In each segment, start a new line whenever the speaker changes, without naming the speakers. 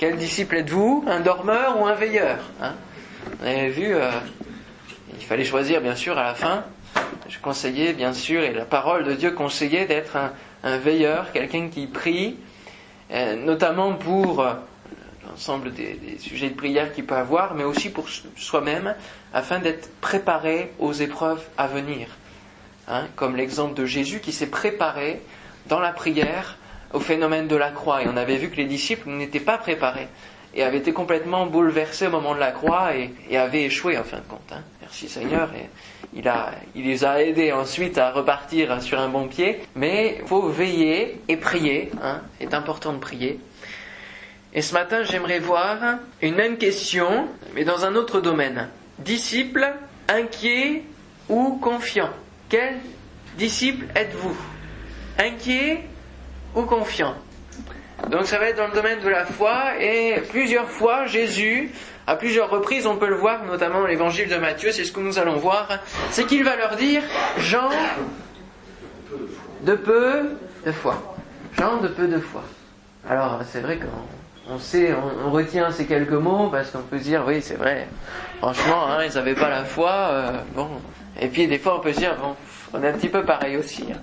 Quel disciple êtes-vous? Un dormeur ou un veilleur? Hein? Vous avez vu, euh, il fallait choisir bien sûr à la fin. Je conseillais bien sûr, et la parole de Dieu conseillait d'être un, veilleur, quelqu'un qui prie, euh, notamment pour euh, l'ensemble des, des, sujets de prière qu'il peut avoir, mais aussi pour soi-même, afin d'être préparé aux épreuves à venir. Hein, comme l'exemple de Jésus qui s'est préparé dans la prière au phénomène de la croix. Et on avait vu que les disciples n'étaient pas préparés et avaient été complètement bouleversés au moment de la croix et, avaient échoué en fin de compte. Hein. Merci Seigneur. Il, a, il les a aidés ensuite à repartir sur un bon pied. Mais il faut veiller et prier. Hein. C'est important de prier. Et ce matin, j'aimerais voir une même question, mais dans un autre domaine. Disciple, inquiet ou confiant? Quel disciple êtes-vous? Inquiet ou confiant. Donc ça va être dans le domaine de la foi et plusieurs fois Jésus, à plusieurs reprises, on peut le voir notamment dans l'évangile de Matthieu, c'est ce que nous allons voir, c'est qu'il va leur dire Jean de peu de foi. Jean de peu de foi. Alors c'est vrai qu'on sait, on, retient ces quelques mots parce qu'on peut se dire oui c'est vrai, franchement hein, ils n'avaient pas la foi, euh, bon. Et puis des fois on peut se dire bon, on est un petit peu pareil aussi. Hein.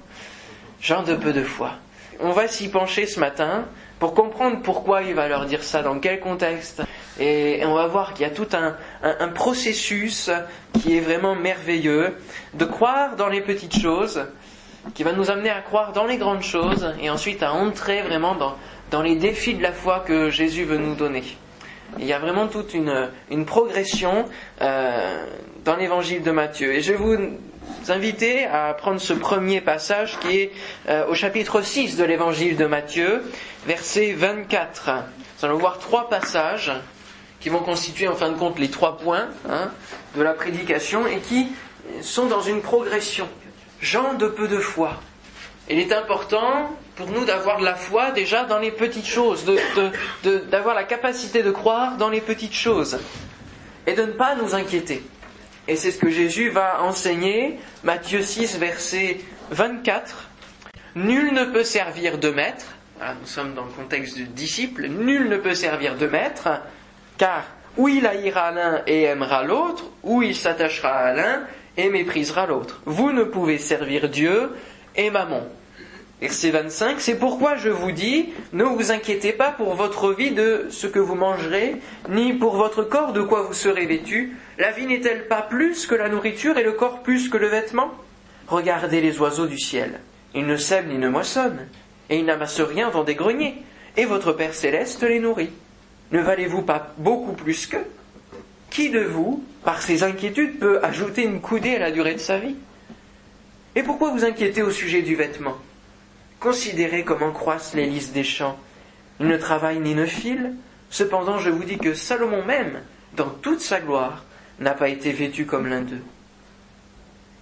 Jean de peu de foi. On va s'y pencher ce matin pour comprendre pourquoi il va leur dire ça, dans quel contexte. Et on va voir qu'il y a tout un, processus qui est vraiment merveilleux de croire dans les petites choses, qui va nous amener à croire dans les grandes choses et ensuite à entrer vraiment dans, les défis de la foi que Jésus veut nous donner. il y a vraiment toute une, progression euh, dans l'évangile de Matthieu. Et je vous inviter à prendre ce premier passage qui est euh, au chapitre 6 de l'évangile de Matthieu, verset 24. Nous allons voir trois passages qui vont constituer en fin de compte les trois points hein, de la prédication et qui sont dans une progression. Jean de peu de foi. Il est important pour nous d'avoir de la foi déjà dans les petites choses, d'avoir la capacité de croire dans les petites choses et de ne pas nous inquiéter. Et c'est ce que Jésus va enseigner, Matthieu 6, verset 24. Nul ne peut servir de maître, nous sommes dans le contexte du disciple, nul ne peut servir de maître, car ou il haïra l'un et aimera l'autre, ou il s'attachera à l'un et méprisera l'autre. Vous ne pouvez servir Dieu et Mammon. Verset 25, c'est pourquoi je vous dis, ne vous inquiétez pas pour votre vie de ce que vous mangerez, ni pour votre corps de quoi vous serez vêtu. La vie n'est-elle pas plus que la nourriture et le corps plus que le vêtement? Regardez les oiseaux du ciel. Ils ne sèment ni ne moissonnent, et ils n'amassent rien dans des greniers, et votre Père céleste les nourrit. Ne valez-vous pas beaucoup plus qu'eux? Qui de vous, par ses inquiétudes, peut ajouter une coudée à la durée de sa vie? Et pourquoi vous inquiétez au sujet du vêtement? Considérez comment croissent les lys des champs. Ils ne travaillent ni ne filent. Cependant, je vous dis que Salomon même, dans toute sa gloire, n'a pas été vêtu comme l'un d'eux.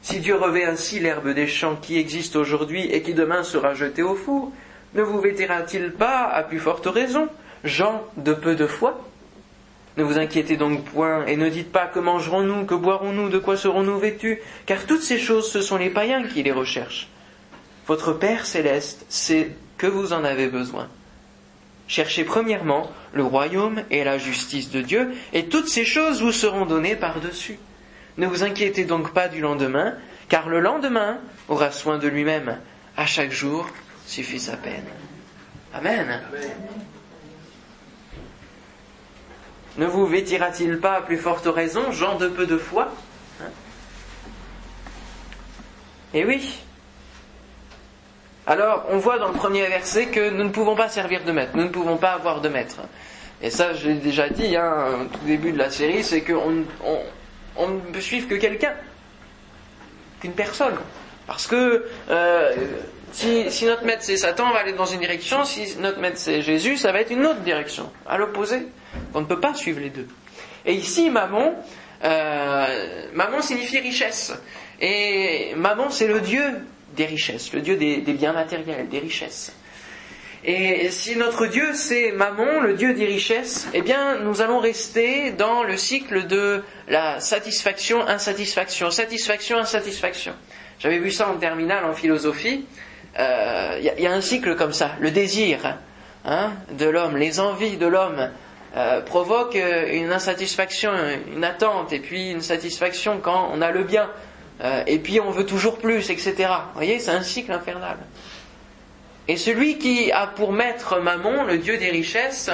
Si Dieu revêt ainsi l'herbe des champs qui existe aujourd'hui et qui demain sera jetée au four, ne vous vêtira-t-il pas à plus forte raison, gens de peu de foi? Ne vous inquiétez donc point et ne dites pas que mangerons-nous, que boirons-nous, de quoi serons-nous vêtus, car toutes ces choses ce sont les païens qui les recherchent. Votre Père céleste sait que vous en avez besoin. Cherchez premièrement le royaume et la justice de Dieu, et toutes ces choses vous seront données par-dessus. Ne vous inquiétez donc pas du lendemain, car le lendemain aura soin de lui-même. À chaque jour suffit sa peine. Amen. Ne vous vêtira-t-il pas à plus forte raison, Jean de peu de foi? Hein? Eh oui, alors, on voit dans le premier verset que nous ne pouvons pas servir de maître, nous ne pouvons pas avoir de maître. Et ça, je l'ai déjà dit hein, au tout début de la série, c'est qu'on ne peut suivre que quelqu'un, qu'une personne. Parce que euh, si, notre maître c'est Satan, on va aller dans une direction, si notre maître c'est Jésus, ça va être une autre direction, à l'opposé. On ne peut pas suivre les deux. Et ici, maman, euh, maman signifie richesse. Et maman, c'est le Dieu des richesses, le Dieu des, biens matériels, des richesses. Et si notre Dieu c'est Mammon, le Dieu des richesses, eh bien nous allons rester dans le cycle de la satisfaction, insatisfaction, satisfaction, insatisfaction. J'avais vu ça en terminale en philosophie. Il euh, y, a un cycle comme ça, le désir hein, de l'homme, les envies de l'homme euh, provoque euh, une insatisfaction, une attente, et puis une satisfaction quand on a le bien, euh, et puis on veut toujours plus, etc. Vous voyez, c'est un cycle infernal. Et celui qui a pour maître Mammon, le dieu des richesses,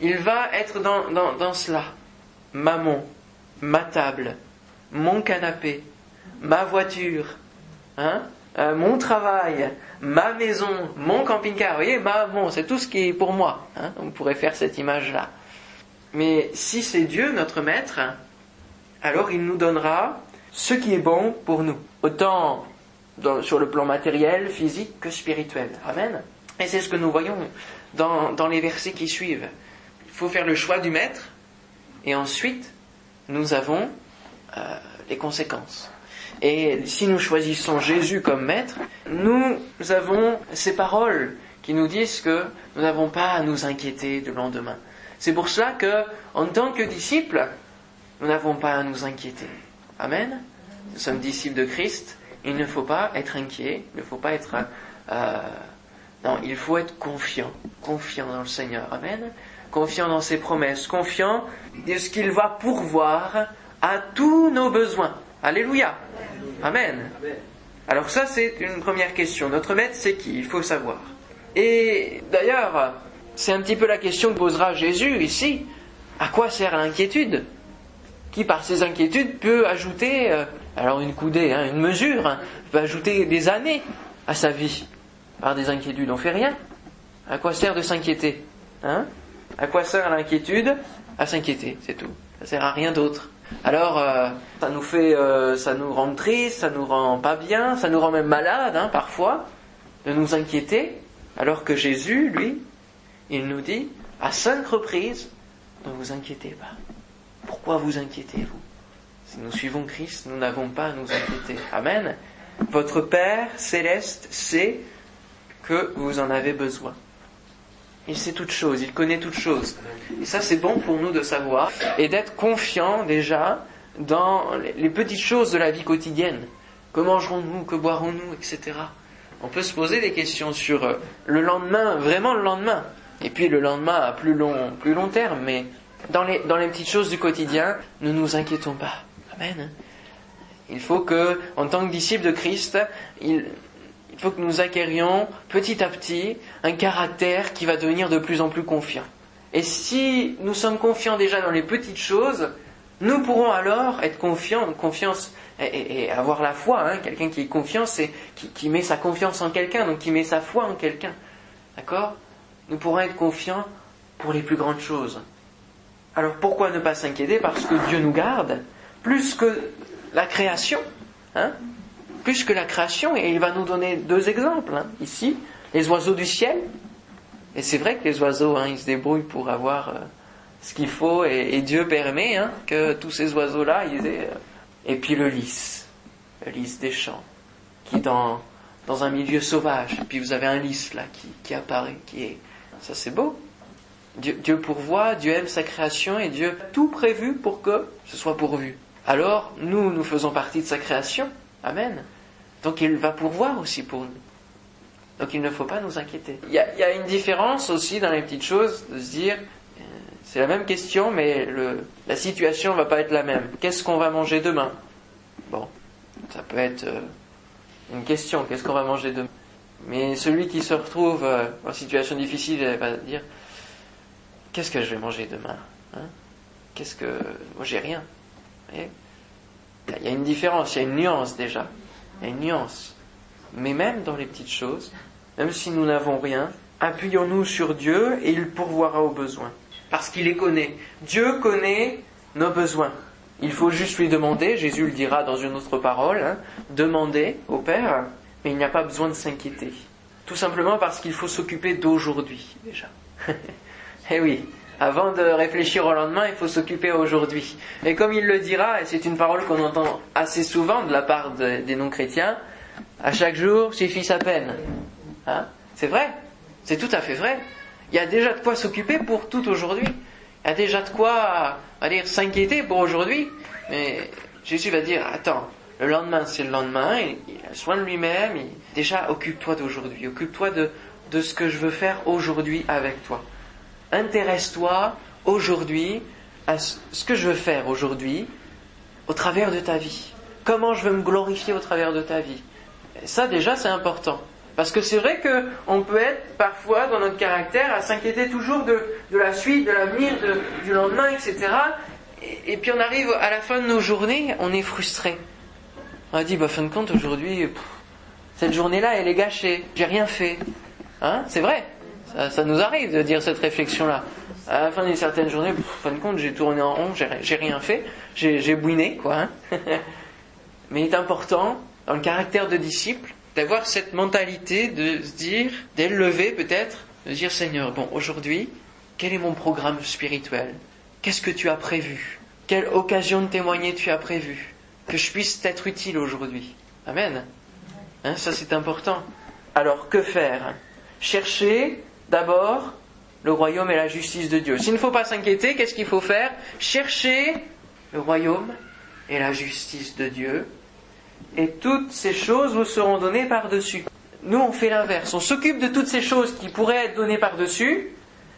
il va être dans, dans, dans cela. Mammon, ma table, mon canapé, ma voiture, hein, euh, mon travail, ma maison, mon camping-car. Vous voyez, Mammon, c'est tout ce qui est pour moi. Hein, on pourrait faire cette image-là. Mais si c'est Dieu, notre maître, alors il nous donnera ce qui est bon pour nous. Autant sur le plan matériel, physique que spirituel. Amen. Et c'est ce que nous voyons dans, dans les versets qui suivent. Il faut faire le choix du maître et ensuite nous avons euh, les conséquences. Et si nous choisissons Jésus comme maître, nous avons ces paroles qui nous disent que nous n'avons pas à nous inquiéter du lendemain. C'est pour cela que, en tant que disciples, nous n'avons pas à nous inquiéter. Amen. Nous sommes disciples de Christ. Il ne faut pas être inquiet. Il ne faut pas être. euh, non, il faut être confiant. Confiant dans le Seigneur. Amen. Confiant dans ses promesses. Confiant de ce qu'il va pourvoir à tous nos besoins. Alléluia. Amen. Alors ça, c'est une première question. Notre maître, c'est qui? Il faut savoir. Et d'ailleurs, c'est un petit peu la question que posera Jésus ici. À quoi sert l'inquiétude? Qui, par ses inquiétudes, peut ajouter, euh, alors une coudée, hein, une mesure, hein, peut ajouter des années à sa vie par des inquiétudes. On fait rien. À quoi sert de s'inquiéter hein? À quoi sert l'inquiétude? À s'inquiéter, c'est tout. Ça sert à rien d'autre. Alors, euh, ça nous fait, euh, ça nous rend triste, ça nous rend pas bien, ça nous rend même malade, parfois, de nous inquiéter, alors que Jésus, lui, il nous dit à cinq reprises, ne vous inquiétez pas. Pourquoi vous inquiétez-vous Si nous suivons Christ, nous n'avons pas à nous inquiéter. Amen. Votre Père céleste sait que vous en avez besoin. Il sait toutes choses, il connaît toutes choses. Et ça, c'est bon pour nous de savoir et d'être confiant déjà dans les petites choses de la vie quotidienne. Que mangerons-nous, que boirons-nous, etc. On peut se poser des questions sur euh, le lendemain, vraiment le lendemain. Et puis le lendemain à plus long, plus long terme, mais dans les, dans les petites choses du quotidien, ne nous inquiétons pas. Amen. Il faut que, en tant que disciples de Christ, il, faut que nous acquérions petit à petit un caractère qui va devenir de plus en plus confiant. Et si nous sommes confiants déjà dans les petites choses, nous pourrons alors être confiants, confiance et avoir la foi. hein. Quelqu'un qui est confiant, c'est qui, qui met sa confiance en quelqu'un, donc qui met sa foi en quelqu'un. D'accord? Nous pourrons être confiants pour les plus grandes choses. Alors pourquoi ne pas s'inquiéter Parce que Dieu nous garde plus que la création. Hein? Plus que la création, et il va nous donner deux exemples. hein. Ici, les oiseaux du ciel. Et c'est vrai que les oiseaux, hein, ils se débrouillent pour avoir euh, ce qu'il faut, et, Dieu permet que tous ces oiseaux-là, ils aient... euh, Et puis le lys, le lys des champs, qui dans, dans un milieu sauvage, puis vous avez un lys là qui, qui apparaît, qui est... Ça c'est beau. Dieu, pourvoit, Dieu aime sa création, et Dieu a tout prévu pour que ce soit pourvu. Alors, nous, nous faisons partie de sa création. Amen. Donc il va pourvoir aussi pour nous. Donc il ne faut pas nous inquiéter. Il y a, une différence aussi dans les petites choses de se dire, euh, c'est la même question, mais la situation va pas être la même. Qu'est-ce qu'on va manger demain? Bon, ça peut être euh, une question, qu'est-ce qu'on va manger demain? Mais celui qui se retrouve euh, en situation difficile il va dire, qu'est-ce que je vais manger demain hein? Qu'est-ce que... Moi j'ai rien. Il y a une différence, il y a une nuance déjà. Il y a une nuance. Mais même dans les petites choses, même si nous n'avons rien, appuyons-nous sur Dieu et il pourvoira aux besoins. Parce qu'il les connaît. Dieu connaît nos besoins. Il faut juste lui demander, Jésus le dira dans une autre parole, hein, demander au Père, mais il n'y a pas besoin de s'inquiéter. Tout simplement parce qu'il faut s'occuper d'aujourd'hui déjà. eh oui, avant de réfléchir au lendemain, il faut s'occuper aujourd'hui. Et comme il le dira, et c'est une parole qu'on entend assez souvent de la part de- des non-chrétiens, à chaque jour suffit sa peine. Hein? C'est vrai, c'est tout à fait vrai. Il y a déjà de quoi s'occuper pour tout aujourd'hui. Il y a déjà de quoi, va dire, s'inquiéter pour aujourd'hui. Mais Jésus va dire, attends, le lendemain c'est le lendemain, il, a soin de lui-même, déjà occupe-toi d'aujourd'hui, occupe-toi de ce que je veux faire aujourd'hui avec toi intéresse-toi aujourd'hui à ce que je veux faire aujourd'hui au travers de ta vie. Comment je veux me glorifier au travers de ta vie. Ça déjà c'est important. Parce que c'est vrai qu'on peut être parfois dans notre caractère à s'inquiéter toujours de, la suite, de l'avenir, du lendemain, etc. Et, puis on arrive à la fin de nos journées, on est frustré. On a dit, bah fin de compte, aujourd'hui, cette journée-là, elle est gâchée, j'ai rien fait. Hein C'est vrai, ça, nous arrive de dire cette réflexion-là. À la fin d'une certaine journée, fin de compte, j'ai tourné en rond, j'ai rien fait, j'ai bouiné, quoi. Hein Mais il est important, dans le caractère de disciple, d'avoir cette mentalité de se dire, d'élever peut-être, de dire Seigneur, bon, aujourd'hui, quel est mon programme spirituel? Qu'est-ce que tu as prévu? Quelle occasion de témoigner tu as prévu? Que je puisse t'être utile aujourd'hui? Amen. Hein, ça c'est important. Alors que faire? Chercher d'abord le royaume et la justice de Dieu. S'il ne faut pas s'inquiéter, qu'est-ce qu'il faut faire? Chercher le royaume et la justice de Dieu et toutes ces choses vous seront données par-dessus. Nous, on fait l'inverse. On s'occupe de toutes ces choses qui pourraient être données par-dessus,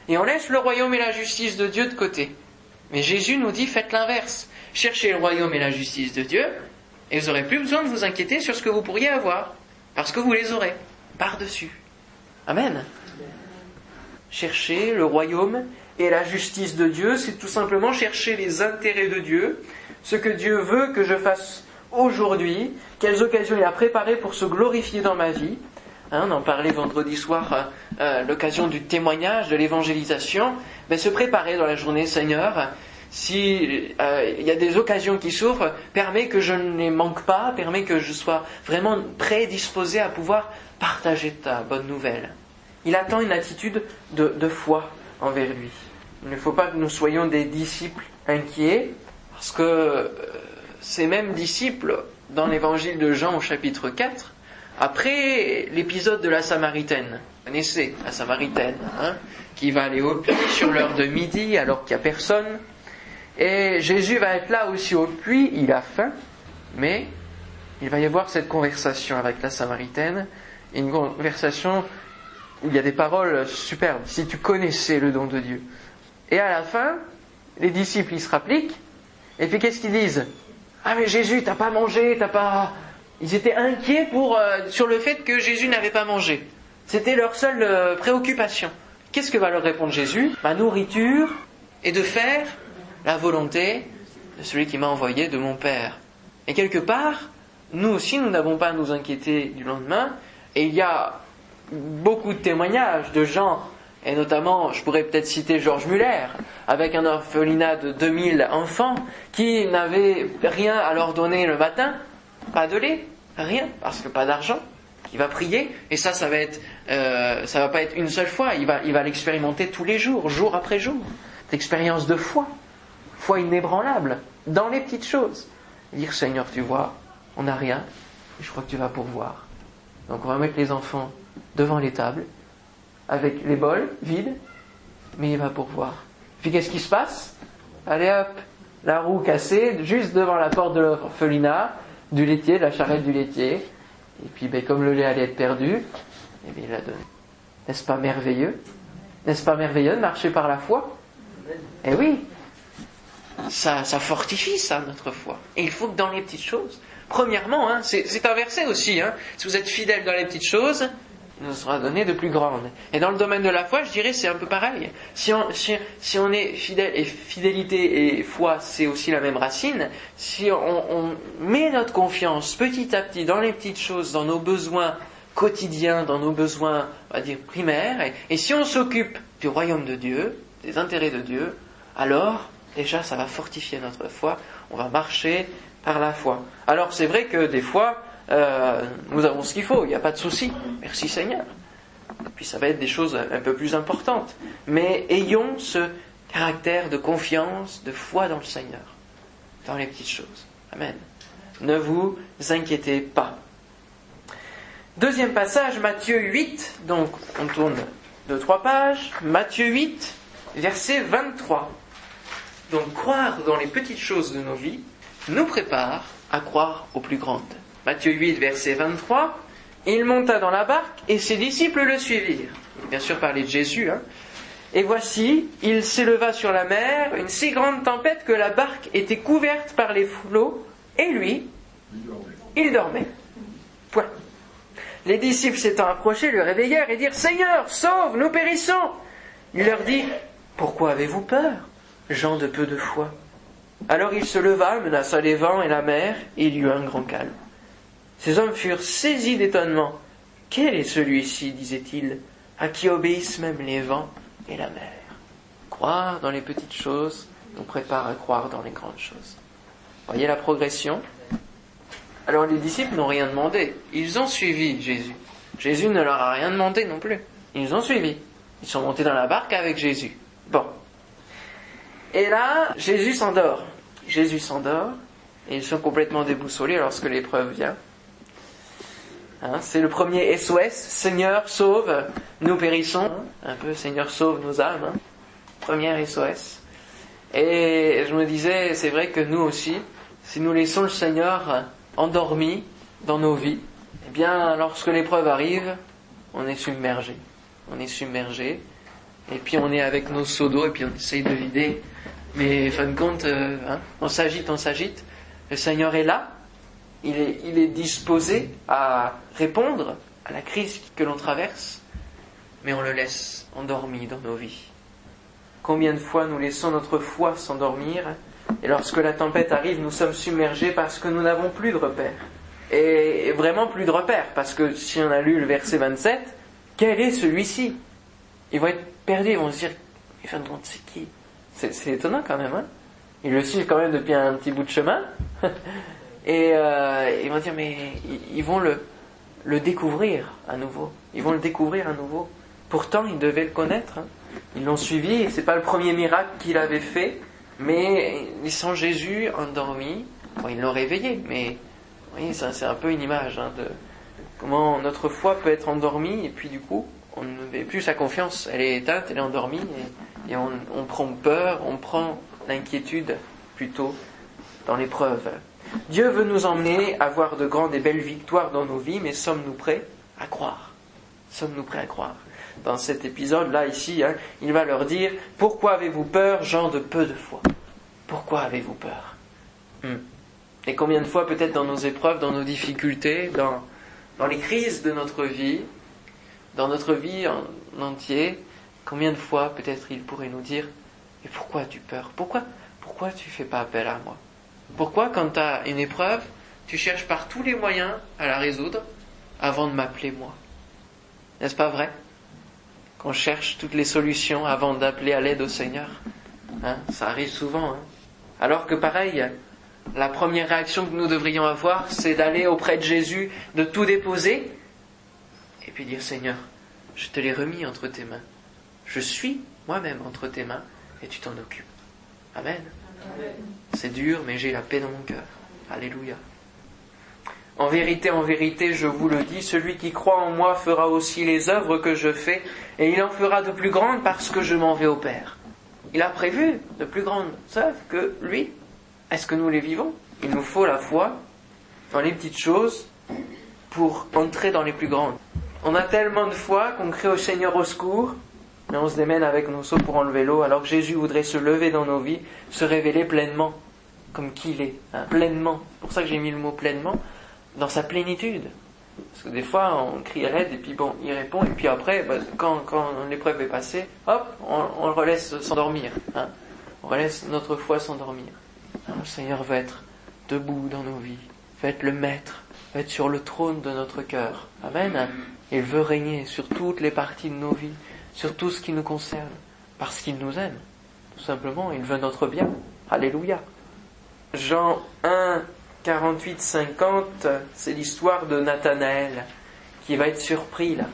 et on laisse le royaume et la justice de Dieu de côté. Mais Jésus nous dit, faites l'inverse. Cherchez le royaume et la justice de Dieu, et vous n'aurez plus besoin de vous inquiéter sur ce que vous pourriez avoir, parce que vous les aurez par-dessus. Amen. Chercher le royaume et la justice de Dieu, c'est tout simplement chercher les intérêts de Dieu, ce que Dieu veut que je fasse aujourd'hui, quelles occasions il a préparées pour se glorifier dans ma vie. Hein, on en parlait vendredi soir, euh, euh, l'occasion du témoignage, de l'évangélisation. Mais se préparer dans la journée, Seigneur, si euh, y a des occasions qui s'ouvrent, permet que je ne les manque pas, permet que je sois vraiment prédisposé à pouvoir partager ta bonne nouvelle. Il attend une attitude de, foi envers lui. Il ne faut pas que nous soyons des disciples inquiets, parce que ces mêmes disciples, dans l'évangile de Jean au chapitre 4, après l'épisode de la Samaritaine, vous connaissez la Samaritaine, hein, qui va aller au puits sur l'heure de midi alors qu'il n'y a personne, et Jésus va être là aussi au puits, il a faim, mais il va y avoir cette conversation avec la Samaritaine, une conversation où il y a des paroles superbes, si tu connaissais le don de Dieu. Et à la fin, les disciples, ils se rappliquent, et puis qu'est-ce qu'ils disent? Ah mais Jésus, t'as pas mangé, t'as pas. Ils étaient inquiets pour, euh, sur le fait que Jésus n'avait pas mangé. C'était leur seule euh, préoccupation. Qu'est-ce que va leur répondre Jésus? Ma nourriture est de faire la volonté de celui qui m'a envoyé, de mon Père. Et quelque part, nous aussi, nous n'avons pas à nous inquiéter du lendemain. Et il y a beaucoup de témoignages de gens et notamment, je pourrais peut-être citer Georges Muller, avec un orphelinat de 2000 enfants qui n'avaient rien à leur donner le matin, pas de lait, rien, parce que pas d'argent. Il va prier, et ça, ça va être, euh, ça va pas être une seule fois, il va, il va l'expérimenter tous les jours, jour après jour. L'expérience de foi, foi inébranlable, dans les petites choses. Dire Seigneur, tu vois, on n'a rien, et je crois que tu vas pourvoir. Donc on va mettre les enfants devant les tables, avec les bols vides, mais il va pourvoir. Puis qu'est-ce qui se passe? Allez hop, la roue cassée, juste devant la porte de l'orphelinat, du laitier, de la charrette du laitier. Et puis ben, comme le lait allait être perdu, eh bien, il a donné. N'est-ce pas merveilleux? N'est-ce pas merveilleux de marcher par la foi? Eh oui ça, ça fortifie ça, notre foi. Et il faut que dans les petites choses, premièrement, hein, c'est un verset aussi, hein, si vous êtes fidèle dans les petites choses, nous sera donné de plus grandes. Et dans le domaine de la foi, je dirais, c'est un peu pareil. Si on, si, on est fidèle, et fidélité et foi, c'est aussi la même racine, si on, met notre confiance petit à petit dans les petites choses, dans nos besoins quotidiens, dans nos besoins, on va dire, primaires, et si on s'occupe du royaume de Dieu, des intérêts de Dieu, alors, déjà, ça va fortifier notre foi, on va marcher par la foi. Alors, c'est vrai que des fois, euh, nous avons ce qu'il faut, il n'y a pas de souci. Merci Seigneur. Puis ça va être des choses un peu plus importantes. Mais ayons ce caractère de confiance, de foi dans le Seigneur, dans les petites choses. Amen. Ne vous inquiétez pas. Deuxième passage, Matthieu 8, donc on tourne de trois pages. Matthieu 8, verset 23. Donc croire dans les petites choses de nos vies nous prépare à croire aux plus grandes. Matthieu 8, verset 23, il monta dans la barque et ses disciples le suivirent. Bien sûr, parler de Jésus. Hein. Et voici, il s'éleva sur la mer une si grande tempête que la barque était couverte par les flots, et lui, il dormait. Point. Les disciples s'étant approchés le réveillèrent et dirent Seigneur, sauve, nous périssons. Il leur dit Pourquoi avez-vous peur, gens de peu de foi? Alors il se leva, menaça les vents et la mer, et il y eut un grand calme. Ces hommes furent saisis d'étonnement. Quel est celui-ci, disaient-ils, à qui obéissent même les vents et la mer? Croire dans les petites choses nous prépare à croire dans les grandes choses. Voyez la progression Alors les disciples n'ont rien demandé, ils ont suivi Jésus. Jésus ne leur a rien demandé non plus. Ils ont suivi. Ils sont montés dans la barque avec Jésus. Bon. Et là, Jésus s'endort. Jésus s'endort et ils sont complètement déboussolés lorsque l'épreuve vient. Hein, c'est le premier SOS, Seigneur sauve, nous périssons. Un peu Seigneur sauve nos âmes. Hein. Première SOS. Et je me disais, c'est vrai que nous aussi, si nous laissons le Seigneur endormi dans nos vies, eh bien, lorsque l'épreuve arrive, on est submergé. On est submergé. Et puis on est avec nos seaux d'eau et puis on essaye de vider. Mais fin de compte, euh, hein, on s'agite, on s'agite. Le Seigneur est là, il est, disposé à répondre à la crise que l'on traverse, mais on le laisse endormi dans nos vies. Combien de fois nous laissons notre foi s'endormir et lorsque la tempête arrive, nous sommes submergés parce que nous n'avons plus de repères. Et vraiment plus de repères, parce que si on a lu le verset 27, quel est celui-ci? Ils vont être perdus, ils vont se dire, mais fin de compte, c'est qui? C'est, étonnant quand même, hein? Ils le suivent quand même depuis un petit bout de chemin. Et euh, ils vont dire, mais ils vont le, découvrir à nouveau. Ils vont le découvrir à nouveau. Pourtant, ils devaient le connaître. Hein. Ils l'ont suivi. C'est pas le premier miracle qu'il avait fait, mais ils sont Jésus endormi. Ils l'ont réveillé, mais oui, c'est un peu une image hein, de comment notre foi peut être endormie et puis du coup, on ne met plus sa confiance. Elle est éteinte, elle est endormie et, on prend peur, on prend l'inquiétude plutôt dans l'épreuve. Dieu veut nous emmener à voir de grandes et belles victoires dans nos vies, mais sommes-nous prêts à croire? Sommes-nous prêts à croire? Dans cet épisode-là, ici, hein, il va leur dire, pourquoi avez-vous peur, gens de peu de foi? Pourquoi avez-vous peur? Hmm. Et combien de fois, peut-être dans nos épreuves, dans nos difficultés, dans, les crises de notre vie, dans notre vie en entier, combien de fois, peut-être, il pourrait nous dire, et pourquoi as-tu peur? Pourquoi, pourquoi tu fais pas appel à moi? Pourquoi, quand tu as une épreuve, tu cherches par tous les moyens à la résoudre avant de m'appeler moi? N'est-ce pas vrai? Qu'on cherche toutes les solutions avant d'appeler à l'aide au Seigneur? Hein Ça arrive souvent. Hein Alors que pareil, la première réaction que nous devrions avoir, c'est d'aller auprès de Jésus, de tout déposer, et puis dire Seigneur, je te l'ai remis entre tes mains. Je suis moi-même entre tes mains, et tu t'en occupes. Amen. C'est dur, mais j'ai la paix dans mon cœur. Alléluia. En vérité, en vérité, je vous le dis, celui qui croit en moi fera aussi les œuvres que je fais, et il en fera de plus grandes parce que je m'en vais au Père. Il a prévu de plus grandes œuvres que lui. Est-ce que nous les vivons? Il nous faut la foi dans les petites choses pour entrer dans les plus grandes. On a tellement de foi qu'on crie au Seigneur au secours, mais on se démène avec nos seaux pour enlever l'eau, alors que Jésus voudrait se lever dans nos vies, se révéler pleinement, comme qu'il est, hein, pleinement. Pour ça que j'ai mis le mot pleinement, dans sa plénitude. Parce que des fois, on crie raide, et puis bon, il répond, et puis après, bah, quand, quand l'épreuve est passée, hop, on, le relaisse s'endormir. Hein. On relaisse notre foi s'endormir. le Seigneur va être debout dans nos vies, va être le maître, va être sur le trône de notre cœur. Amen. Il veut régner sur toutes les parties de nos vies sur tout ce qui nous concerne, parce qu'il nous aime. Tout simplement, il veut notre bien. Alléluia. Jean 1, 48, 50, c'est l'histoire de Nathanaël qui va être surpris là.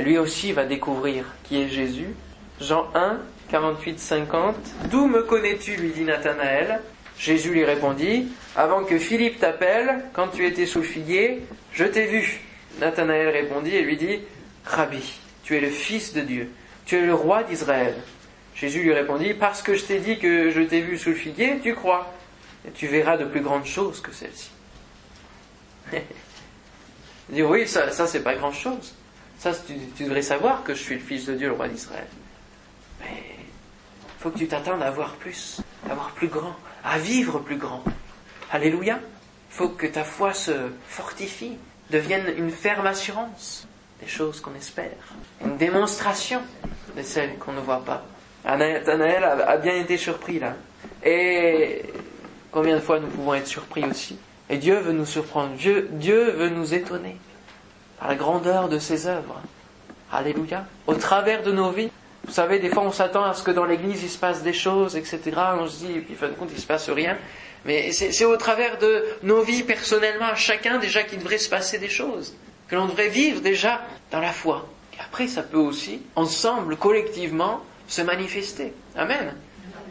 lui aussi va découvrir qui est Jésus. Jean 1, 48, 50. D'où me connais-tu lui dit Nathanaël. Jésus lui répondit, avant que Philippe t'appelle, quand tu étais sous le figuier, je t'ai vu. Nathanaël répondit et lui dit, Rabbi, tu es le Fils de Dieu, tu es le roi d'Israël. Jésus lui répondit, parce que je t'ai dit que je t'ai vu sous le figuier, tu crois, et tu verras de plus grandes choses que celles-ci. Il dit, oui, ça, ça c'est pas grand chose. Ça, tu, devrais savoir que je suis le Fils de Dieu, le roi d'Israël. Mais faut que tu t'attendes à voir plus, à voir plus grand, à vivre plus grand. Alléluia. Il faut que ta foi se fortifie, devienne une ferme assurance des choses qu'on espère, une démonstration de celles qu'on ne voit pas. Nathanaël a bien été surpris là. Et combien de fois nous pouvons être surpris aussi? Et Dieu veut nous surprendre, Dieu, Dieu veut nous étonner par la grandeur de ses œuvres. Alléluia. Au travers de nos vies, vous savez, des fois on s'attend à ce que dans l'église il se passe des choses, etc. On se dit, et puis fin de compte il se passe rien. Mais c'est au travers de nos vies personnellement, à chacun déjà qu'il devrait se passer des choses, que l'on devrait vivre déjà dans la foi. Et après, ça peut aussi, ensemble, collectivement, se manifester. Amen.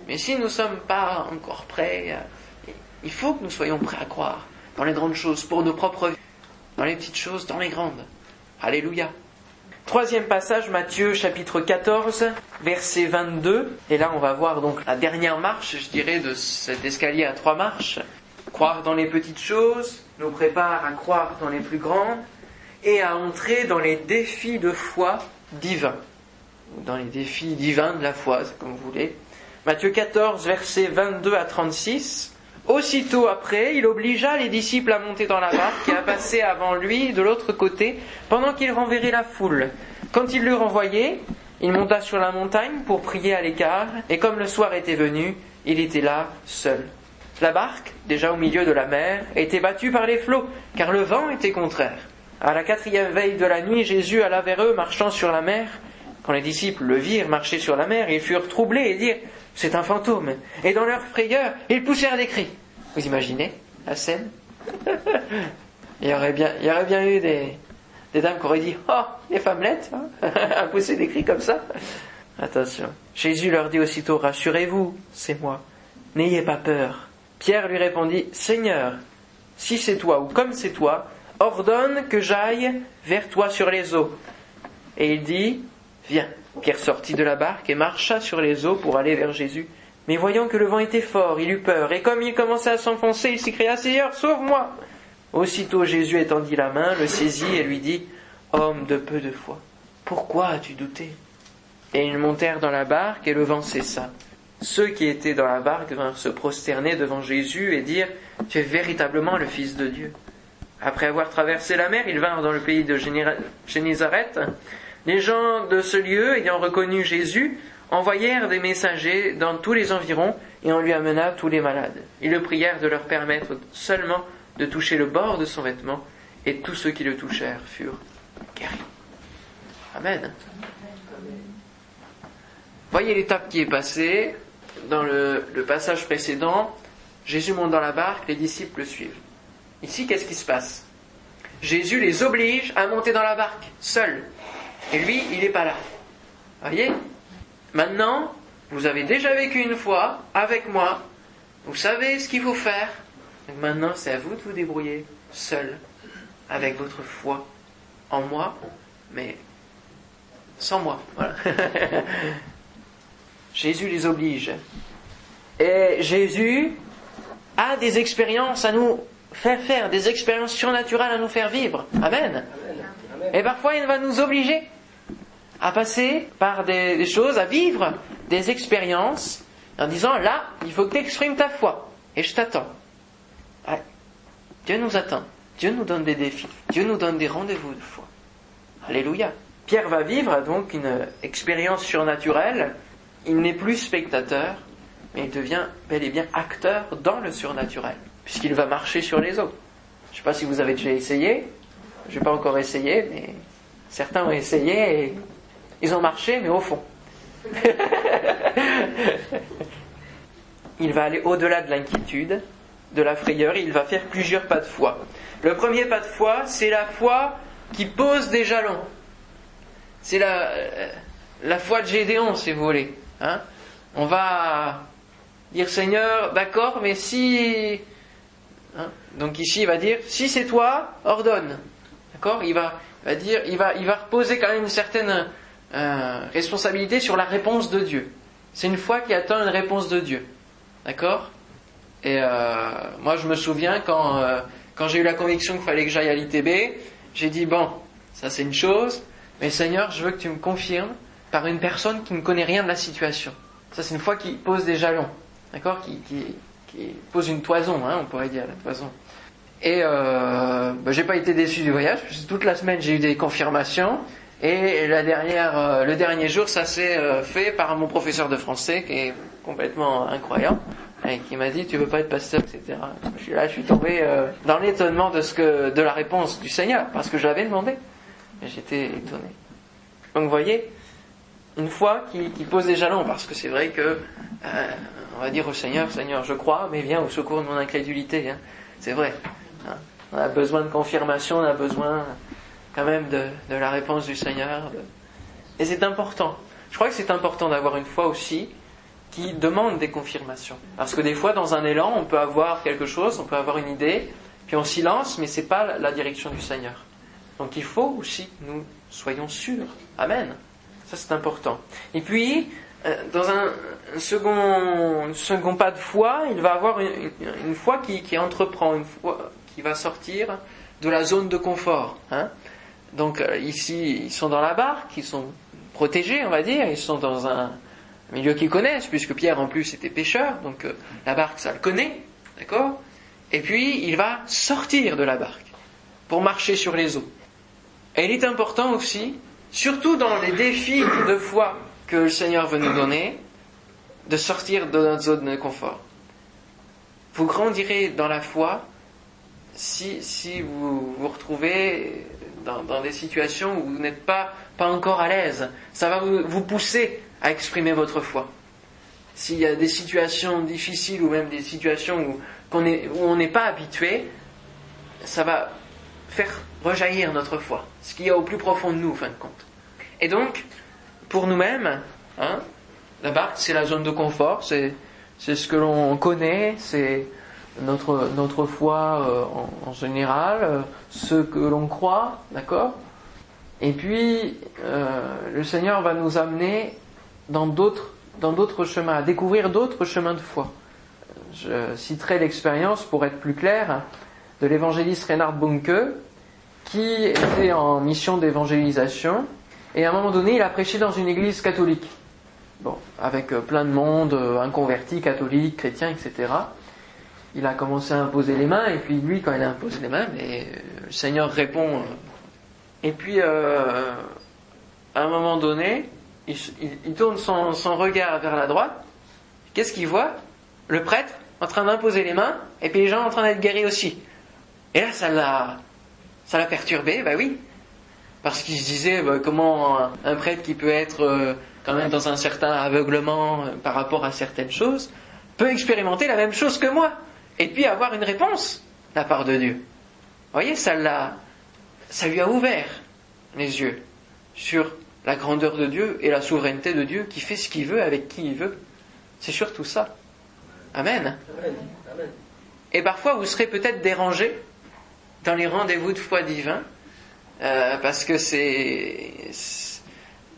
Mais si nous ne sommes pas encore prêts, euh, il faut que nous soyons prêts à croire dans les grandes choses, pour nos propres vies, dans les petites choses, dans les grandes. Alléluia. Troisième passage, Matthieu chapitre 14, verset 22. Et là, on va voir donc la dernière marche, je dirais, de cet escalier à trois marches. Croire dans les petites choses nous prépare à croire dans les plus grandes et à entrer dans les défis de foi divins. Dans les défis divins de la foi, comme vous voulez. Matthieu 14, verset 22 à 36. Aussitôt après, il obligea les disciples à monter dans la barque et à passer avant lui de l'autre côté pendant qu'il renverrait la foule. Quand il l'eut renvoyé, il monta sur la montagne pour prier à l'écart, et comme le soir était venu, il était là seul. La barque, déjà au milieu de la mer, était battue par les flots, car le vent était contraire. À la quatrième veille de la nuit, Jésus alla vers eux marchant sur la mer. Quand les disciples le virent marcher sur la mer, ils furent troublés et dirent c'est un fantôme. Et dans leur frayeur, ils poussèrent des cris. Vous imaginez la scène? Il, y aurait bien, il y aurait bien eu des, dames qui auraient dit Oh, les femmelettes hein, à pousser des cris comme ça. Attention. Jésus leur dit aussitôt Rassurez-vous, c'est moi. N'ayez pas peur. Pierre lui répondit Seigneur, si c'est toi ou comme c'est toi, ordonne que j'aille vers toi sur les eaux. Et il dit Viens. Pierre sortit de la barque et marcha sur les eaux pour aller vers Jésus. Mais voyant que le vent était fort, il eut peur, et comme il commençait à s'enfoncer, il s'écria Seigneur, sauve-moi Aussitôt Jésus étendit la main, le saisit et lui dit Homme de peu de foi, pourquoi as-tu douté? Et ils montèrent dans la barque et le vent cessa. Ceux qui étaient dans la barque vinrent se prosterner devant Jésus et dire Tu es véritablement le Fils de Dieu. Après avoir traversé la mer, ils vinrent dans le pays de Génézareth les gens de ce lieu, ayant reconnu Jésus, envoyèrent des messagers dans tous les environs et on lui amena tous les malades. Ils le prièrent de leur permettre seulement de toucher le bord de son vêtement et tous ceux qui le touchèrent furent guéris. Amen. Voyez l'étape qui est passée. Dans le, le, passage précédent, Jésus monte dans la barque, les disciples le suivent. Ici, qu'est-ce qui se passe? Jésus les oblige à monter dans la barque, seuls. Et lui, il n'est pas là. Voyez? Maintenant, vous avez déjà vécu une fois avec moi. Vous savez ce qu'il faut faire. Maintenant, c'est à vous de vous débrouiller seul, avec votre foi en moi, mais sans moi. Voilà. Jésus les oblige. Et Jésus a des expériences à nous faire faire, des expériences surnaturelles à nous faire vivre. Amen. Et parfois, il va nous obliger à passer par des, choses, à vivre des expériences en disant là, il faut que tu exprimes ta foi et je t'attends. Dieu nous attend. Dieu nous donne des défis. Dieu nous donne des rendez-vous de foi. Alléluia. Pierre va vivre donc une expérience surnaturelle. Il n'est plus spectateur, mais il devient bel et bien acteur dans le surnaturel, puisqu'il va marcher sur les eaux. Je ne sais pas si vous avez déjà essayé. Je n'ai pas encore essayé, mais certains ont essayé et ils ont marché, mais au fond. il va aller au-delà de l'inquiétude, de la frayeur, et il va faire plusieurs pas de foi. Le premier pas de foi, c'est la foi qui pose des jalons. C'est la, euh, foi de Gédéon, si vous voulez. Hein. On va dire Seigneur, d'accord, mais si. Hein, donc ici, il va dire si c'est toi, ordonne. D'accord il va, va dire, il va, il va reposer quand même une certaine euh, responsabilité sur la réponse de Dieu. C'est une foi qui attend une réponse de Dieu. D'accord Et euh, moi, je me souviens quand, euh, quand j'ai eu la conviction qu'il fallait que j'aille à l'ITB, j'ai dit, bon, ça c'est une chose, mais Seigneur, je veux que tu me confirmes par une personne qui ne connaît rien de la situation. Ça, c'est une foi qui pose des jalons, d'accord qui, pose une toison, hein, on pourrait dire, la toison. Et euh, bah, j'ai pas été déçu du voyage, toute la semaine j'ai eu des confirmations. Et la dernière, euh, le dernier jour, ça s'est euh, fait par mon professeur de français, qui est complètement incroyant, et qui m'a dit tu veux pas être pasteur, etc. Je suis là, je suis tombé euh, dans l'étonnement de ce que, de la réponse du Seigneur, parce que je l'avais demandé. J'étais étonné. Donc vous voyez, une foi qui pose des jalons, parce que c'est vrai que on va dire au Seigneur, Seigneur, je crois, mais viens au secours de mon incrédulité. Hein. C'est vrai. Hein. On a besoin de confirmation, on a besoin quand même de, la réponse du Seigneur. Et c'est important. Je crois que c'est important d'avoir une foi aussi qui demande des confirmations. Parce que des fois, dans un élan, on peut avoir quelque chose, on peut avoir une idée, puis on s'y lance, mais c'est pas la direction du Seigneur. Donc il faut aussi que nous soyons sûrs. Amen. Ça c'est important. Et puis, dans un second, second pas de foi, il va avoir une, foi qui, qui, entreprend, une foi qui va sortir de la zone de confort. Hein. Donc euh, ici, ils sont dans la barque, ils sont protégés, on va dire, ils sont dans un milieu qu'ils connaissent, puisque Pierre en plus était pêcheur, donc euh, la barque, ça le connaît, d'accord Et puis, il va sortir de la barque pour marcher sur les eaux. Et il est important aussi, surtout dans les défis de foi que le Seigneur veut nous donner, de sortir de notre zone de confort. Vous grandirez dans la foi si, si vous vous retrouvez dans, des situations où vous n'êtes pas, pas encore à l'aise. Ça va vous, vous pousser à exprimer votre foi. S'il y a des situations difficiles ou même des situations où, est, où on n'est pas habitué, ça va faire rejaillir notre foi, ce qu'il y a au plus profond de nous, en fin de compte. Et donc, pour nous-mêmes, hein, la barque, c'est la zone de confort, c'est, ce que l'on connaît, c'est notre, notre foi euh, en, en, général, euh, ce que l'on croit, d'accord Et puis, euh, le Seigneur va nous amener dans d'autres, dans d'autres chemins, à découvrir d'autres chemins de foi. Je citerai l'expérience, pour être plus clair, de l'évangéliste Reinhard Bunke, qui était en mission d'évangélisation, et à un moment donné, il a prêché dans une église catholique. Bon, avec plein de monde, inconvertis, catholiques, chrétiens, etc il a commencé à imposer les mains, et puis lui, quand il a imposé les mains, mais euh, le Seigneur répond. Euh, et puis, euh, à un moment donné, il, tourne son, son, regard vers la droite. Qu'est-ce qu'il voit? Le prêtre en train d'imposer les mains, et puis les gens en train d'être guéris aussi. Et là, ça l'a, ça l'a perturbé, bah oui. Parce qu'il se disait, bah, comment un, prêtre qui peut être euh, quand même dans un certain aveuglement par rapport à certaines choses, peut expérimenter la même chose que moi et puis avoir une réponse de la part de Dieu. Vous voyez, ça l'a, ça lui a ouvert les yeux sur la grandeur de Dieu et la souveraineté de Dieu qui fait ce qu'il veut avec qui il veut. C'est surtout ça. Amen. Et parfois, vous serez peut-être dérangé dans les rendez-vous de foi divin euh, parce que c'est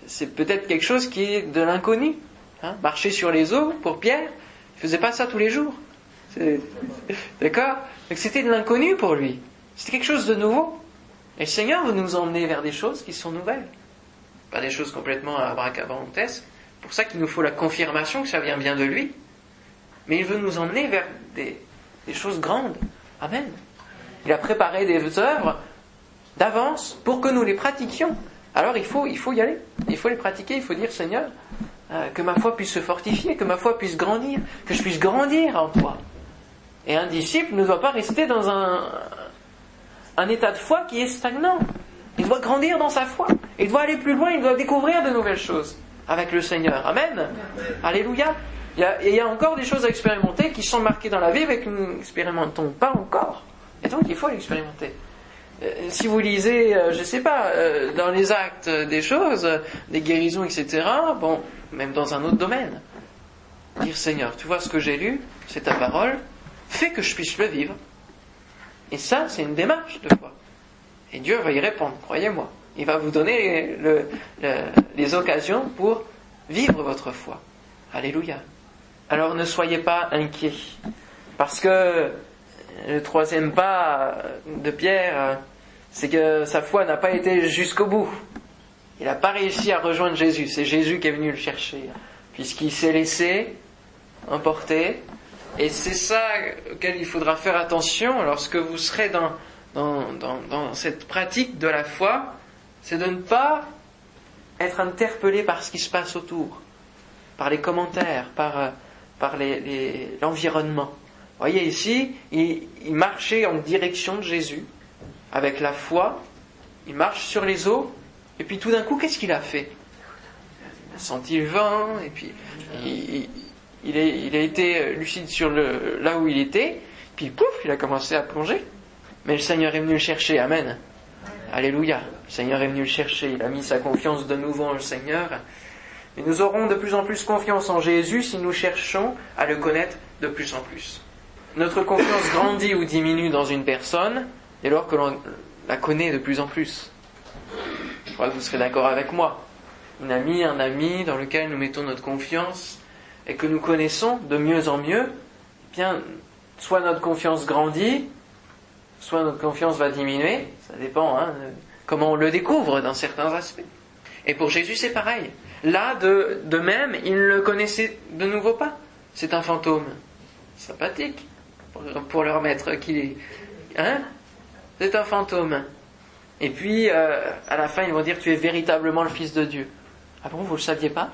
c'est peut-être quelque chose qui est de l'inconnu. Hein. Marcher sur les eaux pour Pierre, il faisait pas ça tous les jours. D'accord? Donc c'était de l'inconnu pour lui. C'était quelque chose de nouveau. Et le Seigneur veut nous emmener vers des choses qui sont nouvelles. Pas des choses complètement abracabantesques. pour ça qu'il nous faut la confirmation que ça vient bien de lui. Mais il veut nous emmener vers des, des choses grandes. Amen. Il a préparé des œuvres d'avance pour que nous les pratiquions. Alors il faut, il faut y aller. Il faut les pratiquer. Il faut dire Seigneur, euh, que ma foi puisse se fortifier, que ma foi puisse grandir, que je puisse grandir en toi. Et un disciple ne doit pas rester dans un, un état de foi qui est stagnant. Il doit grandir dans sa foi. Il doit aller plus loin, il doit découvrir de nouvelles choses avec le Seigneur. Amen. Alléluia. Il y, a, il y, a, encore des choses à expérimenter qui sont marquées dans la vie mais que nous n'expérimentons pas encore. Et donc il faut l'expérimenter. Euh, si vous lisez, euh, je ne sais pas, euh, dans les actes des choses, des guérisons, etc., bon, même dans un autre domaine, dire Seigneur, tu vois ce que j'ai lu, c'est ta parole, fait que je puisse le vivre. Et ça, c'est une démarche de foi. Et Dieu va y répondre, croyez-moi. Il va vous donner le, le, les occasions pour vivre votre foi. Alléluia. Alors ne soyez pas inquiets. Parce que le troisième pas de Pierre, c'est que sa foi n'a pas été jusqu'au bout. Il n'a pas réussi à rejoindre Jésus. C'est Jésus qui est venu le chercher. puisqu'il s'est laissé emporter. Et c'est ça auquel il faudra faire attention lorsque vous serez dans, dans, dans, cette pratique de la foi, c'est de ne pas être interpellé par ce qui se passe autour, par les commentaires, par, par l'environnement. Les, voyez ici, il marchait en direction de Jésus avec la foi, il marche sur les eaux, et puis tout d'un coup, qu'est-ce qu'il a fait? Il a senti le vent, et puis il, a été lucide sur là où il était, puis pouf, il a commencé à plonger. Mais le Seigneur est venu le chercher, Amen. Alléluia. Le Seigneur est venu le chercher, il a mis sa confiance de nouveau en le Seigneur. Et nous aurons de plus en plus confiance en Jésus si nous cherchons à le connaître de plus en plus. Notre confiance grandit ou diminue dans une personne dès lors que l'on la connaît de plus en plus. Je crois que vous serez d'accord avec moi. Une amie, un ami dans lequel nous mettons notre confiance et que nous connaissons de mieux en mieux, eh bien, soit notre confiance grandit, soit notre confiance va diminuer. Ça dépend hein, comment on le découvre dans certains aspects. Et pour Jésus, c'est pareil. Là, de, de même, il ne le connaissait de nouveau pas. C'est un fantôme. Sympathique. Pour, pour leur maître qui Hein C'est un fantôme. Et puis, euh, à la fin, ils vont dire Tu es véritablement le Fils de Dieu. Ah bon, vous ne le saviez pas?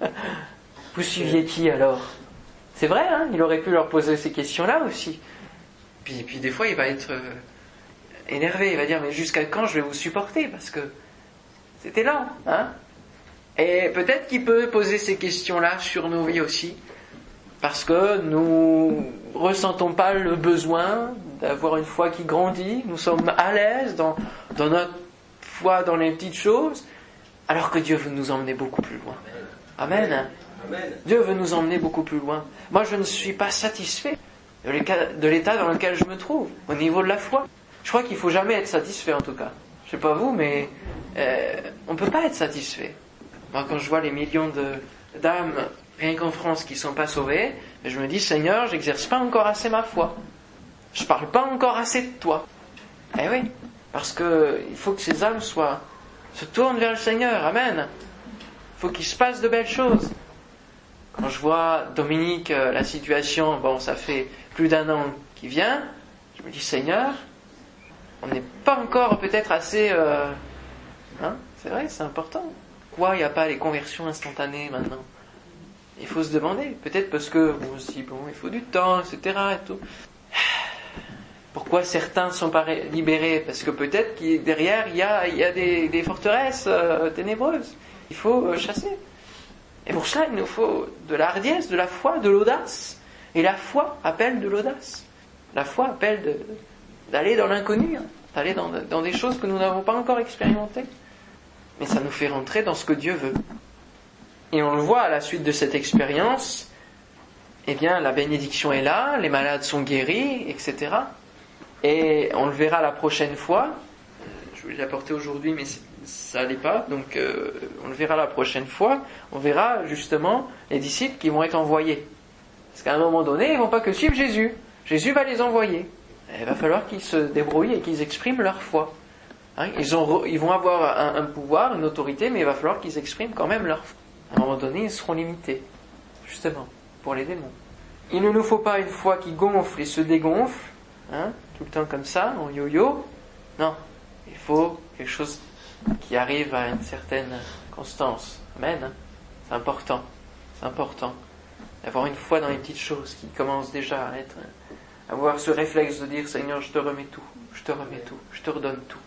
Vous suiviez qui alors? C'est vrai, hein il aurait pu leur poser ces questions-là aussi. Puis, puis des fois, il va être euh, énervé, il va dire Mais jusqu'à quand je vais vous supporter? Parce que c'était lent, hein? Et peut-être qu'il peut poser ces questions-là sur nos vies aussi, parce que nous ressentons pas le besoin d'avoir une foi qui grandit, nous sommes à l'aise dans, dans notre foi dans les petites choses, alors que Dieu veut nous emmener beaucoup plus loin. Amen. Dieu veut nous emmener beaucoup plus loin. Moi, je ne suis pas satisfait de l'état dans lequel je me trouve, au niveau de la foi. Je crois qu'il ne faut jamais être satisfait, en tout cas. Je ne sais pas vous, mais euh, on ne peut pas être satisfait. Moi, quand je vois les millions d'âmes, rien qu'en France, qui ne sont pas sauvées, je me dis, Seigneur, j'exerce pas encore assez ma foi. Je parle pas encore assez de toi. Eh oui, parce que il faut que ces âmes soient, se tournent vers le Seigneur. Amen. Il faut qu'il se passe de belles choses. Quand je vois Dominique, euh, la situation, bon, ça fait plus d'un an qu'il vient, je me dis, Seigneur, on n'est pas encore peut-être assez... Euh, hein, c'est vrai, c'est important. Pourquoi il n'y a pas les conversions instantanées maintenant? Il faut se demander. Peut-être parce que, bon, aussi, bon, il faut du temps, etc. Et tout. Pourquoi certains sont pas libérés? Parce que peut-être que derrière, il y a, des, forteresses euh, ténébreuses. Il faut chasser. Et pour cela, il nous faut de la hardiesse, de la foi, de l'audace. Et la foi appelle de l'audace. La foi appelle d'aller dans l'inconnu, hein. d'aller dans, dans, des choses que nous n'avons pas encore expérimentées. Mais ça nous fait rentrer dans ce que Dieu veut. Et on le voit à la suite de cette expérience, eh bien, la bénédiction est là, les malades sont guéris, etc. Et on le verra la prochaine fois. Je voulais l'apporter aujourd'hui, mais ça n'allait pas. Donc euh, on le verra la prochaine fois. On verra justement les disciples qui vont être envoyés. Parce qu'à un moment donné, ils vont pas que suivre Jésus. Jésus va les envoyer. il va falloir qu'ils se débrouillent et qu'ils expriment leur foi. Hein, ils, ont, ils, vont avoir un, un, pouvoir, une autorité, mais il va falloir qu'ils expriment quand même leur foi. À un moment donné, ils seront limités, justement, pour les démons. Il ne nous faut pas une foi qui gonfle et se dégonfle, hein, tout le temps comme ça, en yo-yo. Non, il faut quelque chose qui arrive à une certaine constance. Amen. Hein. C'est important. C'est important. D'avoir une foi dans les petites choses qui commence déjà à être, avoir ce réflexe de dire Seigneur, je te remets tout, je te remets tout, je te redonne tout,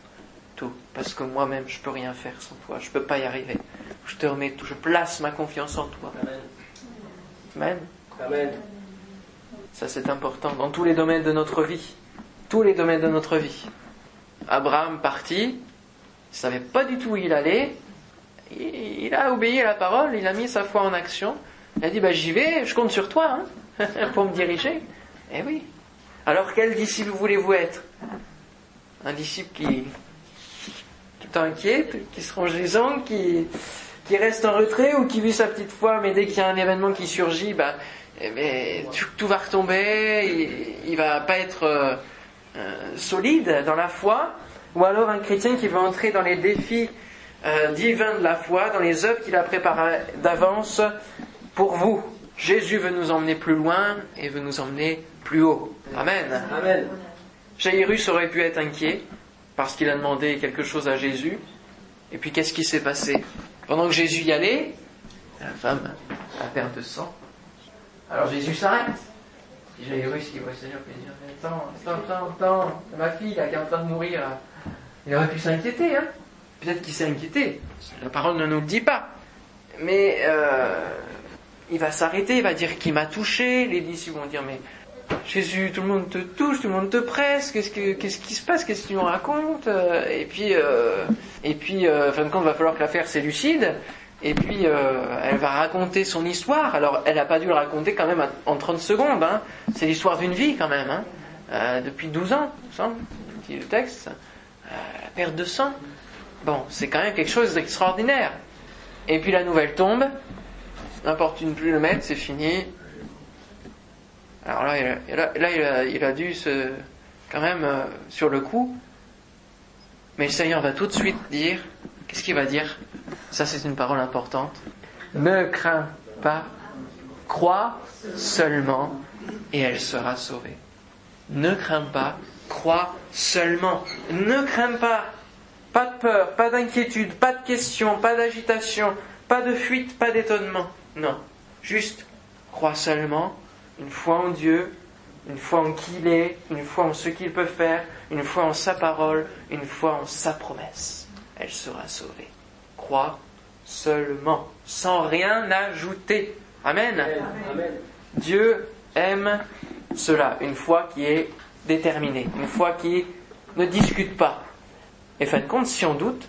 tout, parce que moi-même je peux rien faire sans toi, je peux pas y arriver. Je te remets tout, je place ma confiance en toi. Amen. Amen. Amen. Ça c'est important dans tous les domaines de notre vie, tous les domaines de notre vie. Abraham partit, il savait pas du tout où il allait. Il a obéi à la parole, il a mis sa foi en action. Il a dit bah, J'y vais, je compte sur toi hein, pour me diriger. Eh oui. Alors quel disciple voulez-vous être? Un disciple qui, tout inquiète, qui se range les ongles, qui, qui reste en retrait ou qui vit sa petite foi, mais dès qu'il y a un événement qui surgit, bah, tout, va retomber, il, ne va pas être euh, euh, solide dans la foi ou alors un chrétien qui veut entrer dans les défis euh, divins de la foi, dans les œuvres qu'il a préparées d'avance pour vous. Jésus veut nous emmener plus loin et veut nous emmener plus haut. Amen.
Amen.
Jairus aurait pu être inquiet parce qu'il a demandé quelque chose à Jésus. Et puis qu'est-ce qui s'est passé? Pendant que Jésus y allait, la femme a perte de sang. Alors Jésus s'arrête. Si Jairus qui voit Seigneur peut dire Attends, attends, attends, attends, ma fille là, qui est en train de mourir, il aurait pu s'inquiéter. Hein Peut-être qu'il s'est inquiété. La parole ne nous le dit pas. Mais euh, il va s'arrêter, il va dire qui m'a touché. Les disciples vont dire Mais Jésus, tout le monde te touche, tout le monde te presse, qu'est-ce, que, qu'est-ce qui se passe, qu'est-ce que tu nous racontes Et puis, euh, et puis euh, fin de compte, va falloir que l'affaire s'élucide. Et puis, euh, elle va raconter son histoire. Alors, elle n'a pas dû le raconter quand même en 30 secondes. Hein. C'est l'histoire d'une vie quand même. Hein. Euh, depuis 12 ans, il me semble, dit le texte. Euh, la perte de sang. Bon, c'est quand même quelque chose d'extraordinaire. Et puis la nouvelle tombe. N'importe une plus le mettre, c'est fini. Alors là, il a, là, il a, dû se, quand même, euh, sur le coup. Mais le Seigneur va tout de suite dire, qu'est-ce qu'il va dire? Ça, c'est une parole importante. Ne crains pas, crois seulement, et elle sera sauvée. Ne crains pas, crois seulement. Ne crains pas. Pas de peur, pas d'inquiétude, pas de questions, pas d'agitation, pas de fuite, pas d'étonnement. Non. Juste, crois seulement, une foi en Dieu, une foi en qui il est, une foi en ce qu'il peut faire, une foi en sa parole, une foi en sa promesse. Elle sera sauvée. Crois seulement, sans rien ajouter. Amen.
Amen.
Dieu aime cela, une foi qui est déterminée, une foi qui ne discute pas. Et fin de compte, si on doute,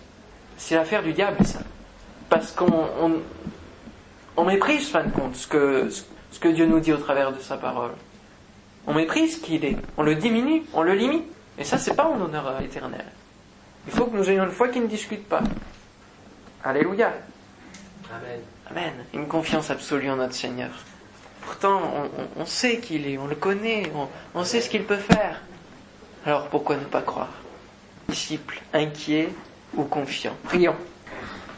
c'est l'affaire du diable, ça. Parce qu'on on, on méprise, fin de compte, ce que, ce que Dieu nous dit au travers de sa parole. On méprise qui il est, on le diminue, on le limite. Et ça, c'est pas en honneur éternel. Il faut que nous ayons une foi qui ne discute pas. Alléluia.
Amen.
Amen. Une confiance absolue en notre Seigneur. Pourtant, on, on, on sait qui il est, on le connaît, on, on sait ce qu'il peut faire. Alors pourquoi ne pas croire? Disciples, inquiets ou confiants Prions.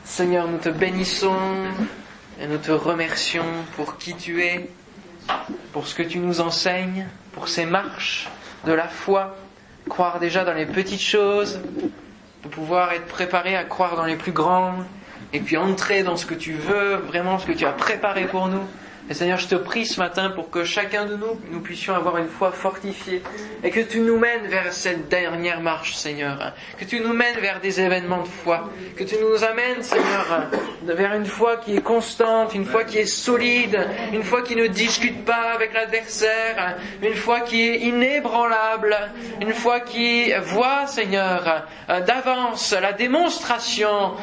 Seigneur, nous te bénissons et nous te remercions pour qui tu es, pour ce que tu nous enseignes, pour ces marches de la foi, croire déjà dans les petites choses, de pouvoir être préparé à croire dans les plus grandes, et puis entrer dans ce que tu veux, vraiment ce que tu as préparé pour nous. Et Seigneur, je te prie ce matin pour que chacun de nous, nous puissions avoir une foi fortifiée et que tu nous mènes vers cette dernière marche, Seigneur. Que tu nous mènes vers des événements de foi. Que tu nous amènes, Seigneur, vers une foi qui est constante, une foi qui est solide, une foi qui ne discute pas avec l'adversaire, une foi qui est inébranlable, une foi qui voit, Seigneur, d'avance la démonstration,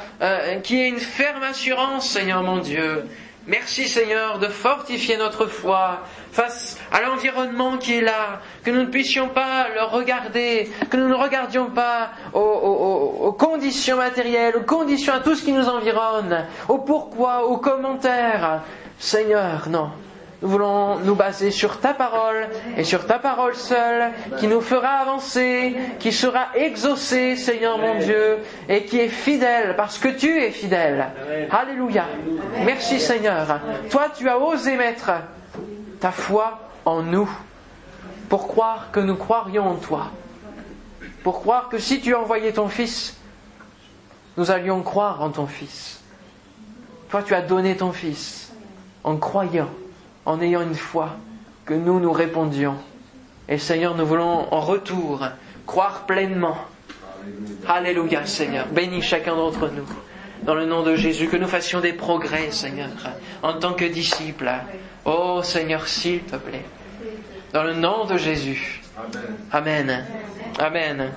qui est une ferme assurance, Seigneur mon Dieu. Merci Seigneur de fortifier notre foi face à l'environnement qui est là, que nous ne puissions pas le regarder, que nous ne regardions pas aux, conditions matérielles, aux conditions à tout ce qui nous environne, au pourquoi, aux commentaires. Seigneur, non. Nous voulons nous baser sur ta parole et sur ta parole seule qui nous fera avancer, qui sera exaucée, Seigneur mon Dieu, et qui est fidèle parce que tu es fidèle. Alléluia. Merci Seigneur. Toi, tu as osé mettre ta foi en nous pour croire que nous croirions en toi. Pour croire que si tu envoyais ton Fils, nous allions croire en ton Fils. Toi, tu as donné ton Fils en croyant en ayant une foi, que nous nous répondions. Et Seigneur, nous voulons en retour croire pleinement. Alléluia, Seigneur. Bénis chacun d'entre nous. Dans le nom de Jésus, que nous fassions des progrès, Seigneur, en tant que disciples. Oh Seigneur, s'il te plaît. Dans le nom de Jésus. Amen. Amen.